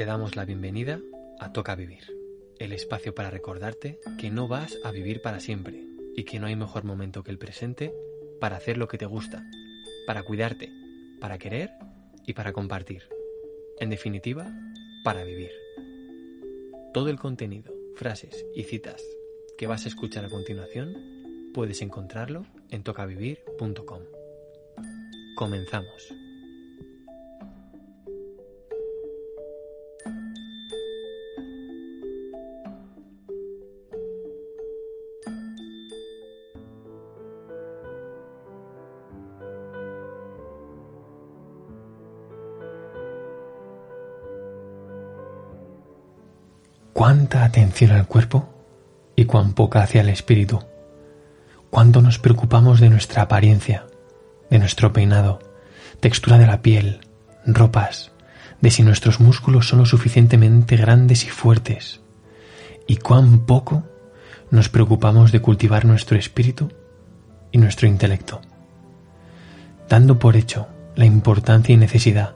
Te damos la bienvenida a Toca Vivir, el espacio para recordarte que no vas a vivir para siempre y que no hay mejor momento que el presente para hacer lo que te gusta, para cuidarte, para querer y para compartir. En definitiva, para vivir. Todo el contenido, frases y citas que vas a escuchar a continuación puedes encontrarlo en tocavivir.com. Comenzamos. Cuánta atención al cuerpo y cuán poca hacia el espíritu. Cuánto nos preocupamos de nuestra apariencia, de nuestro peinado, textura de la piel, ropas, de si nuestros músculos son lo suficientemente grandes y fuertes. Y cuán poco nos preocupamos de cultivar nuestro espíritu y nuestro intelecto. Dando por hecho la importancia y necesidad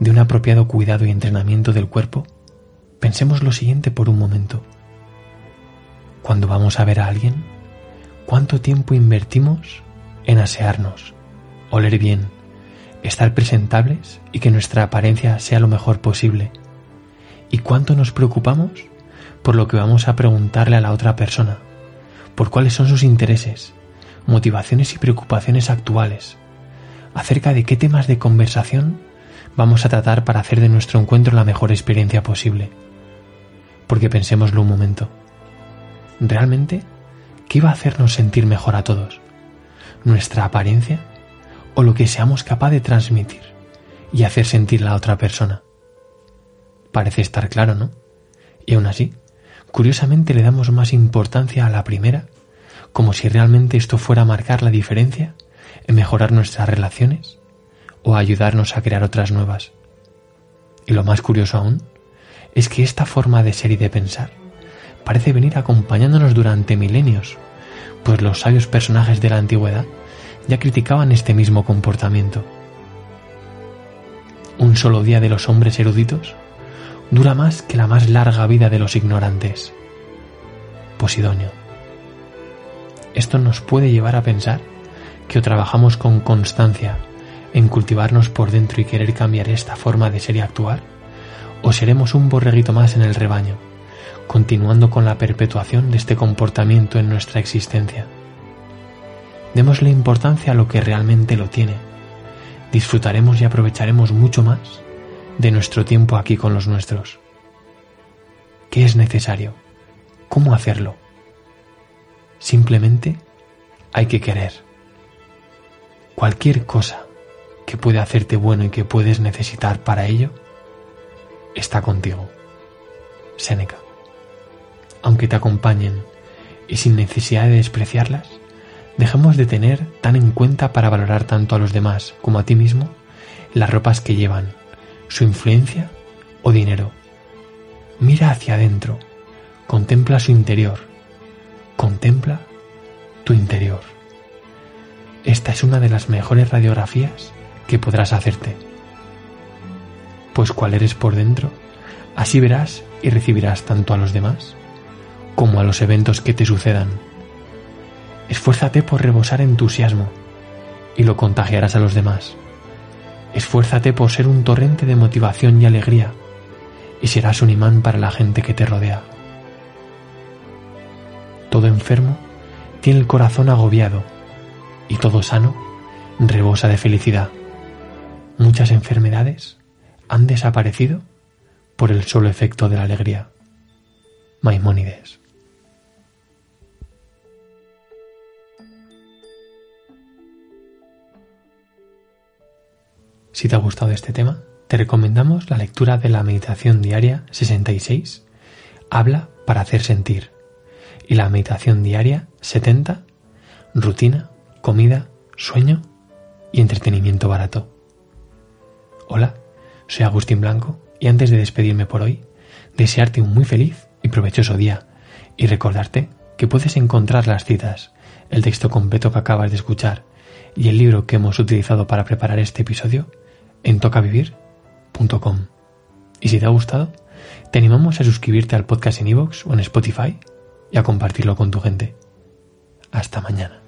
de un apropiado cuidado y entrenamiento del cuerpo, Pensemos lo siguiente por un momento. Cuando vamos a ver a alguien, ¿cuánto tiempo invertimos en asearnos, oler bien, estar presentables y que nuestra apariencia sea lo mejor posible? ¿Y cuánto nos preocupamos por lo que vamos a preguntarle a la otra persona? ¿Por cuáles son sus intereses, motivaciones y preocupaciones actuales? ¿Acerca de qué temas de conversación vamos a tratar para hacer de nuestro encuentro la mejor experiencia posible? Porque pensémoslo un momento. ¿Realmente qué va a hacernos sentir mejor a todos? ¿Nuestra apariencia o lo que seamos capaz de transmitir y hacer sentir a la otra persona? Parece estar claro, ¿no? Y aún así, curiosamente le damos más importancia a la primera, como si realmente esto fuera a marcar la diferencia en mejorar nuestras relaciones o ayudarnos a crear otras nuevas. Y lo más curioso aún es que esta forma de ser y de pensar parece venir acompañándonos durante milenios, pues los sabios personajes de la antigüedad ya criticaban este mismo comportamiento. Un solo día de los hombres eruditos dura más que la más larga vida de los ignorantes. Posidonio. Esto nos puede llevar a pensar que o trabajamos con constancia en cultivarnos por dentro y querer cambiar esta forma de ser y actuar, o seremos un borreguito más en el rebaño, continuando con la perpetuación de este comportamiento en nuestra existencia. Démosle importancia a lo que realmente lo tiene. Disfrutaremos y aprovecharemos mucho más de nuestro tiempo aquí con los nuestros. ¿Qué es necesario? ¿Cómo hacerlo? Simplemente hay que querer. Cualquier cosa que puede hacerte bueno y que puedes necesitar para ello, está contigo. Séneca. Aunque te acompañen y sin necesidad de despreciarlas, dejemos de tener tan en cuenta para valorar tanto a los demás como a ti mismo las ropas que llevan, su influencia o dinero. Mira hacia adentro, contempla su interior, contempla tu interior. Esta es una de las mejores radiografías que podrás hacerte pues cuál eres por dentro, así verás y recibirás tanto a los demás como a los eventos que te sucedan. Esfuérzate por rebosar entusiasmo y lo contagiarás a los demás. Esfuérzate por ser un torrente de motivación y alegría y serás un imán para la gente que te rodea. Todo enfermo tiene el corazón agobiado y todo sano rebosa de felicidad. Muchas enfermedades han desaparecido por el solo efecto de la alegría. Maimónides. Si te ha gustado este tema, te recomendamos la lectura de la meditación diaria 66, Habla para hacer sentir, y la meditación diaria 70, Rutina, comida, sueño y entretenimiento barato. Hola, soy Agustín Blanco y antes de despedirme por hoy, desearte un muy feliz y provechoso día y recordarte que puedes encontrar las citas, el texto completo que acabas de escuchar y el libro que hemos utilizado para preparar este episodio en tocavivir.com. Y si te ha gustado, te animamos a suscribirte al podcast en iVoox o en Spotify y a compartirlo con tu gente. Hasta mañana.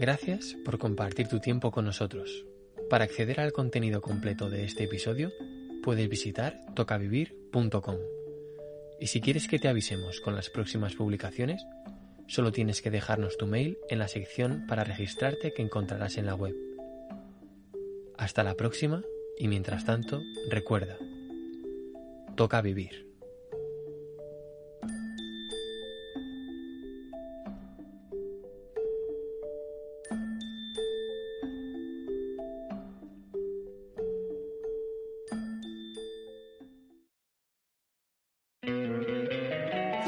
Gracias por compartir tu tiempo con nosotros. Para acceder al contenido completo de este episodio, puedes visitar tocavivir.com. Y si quieres que te avisemos con las próximas publicaciones, solo tienes que dejarnos tu mail en la sección para registrarte que encontrarás en la web. Hasta la próxima y mientras tanto, recuerda, toca vivir.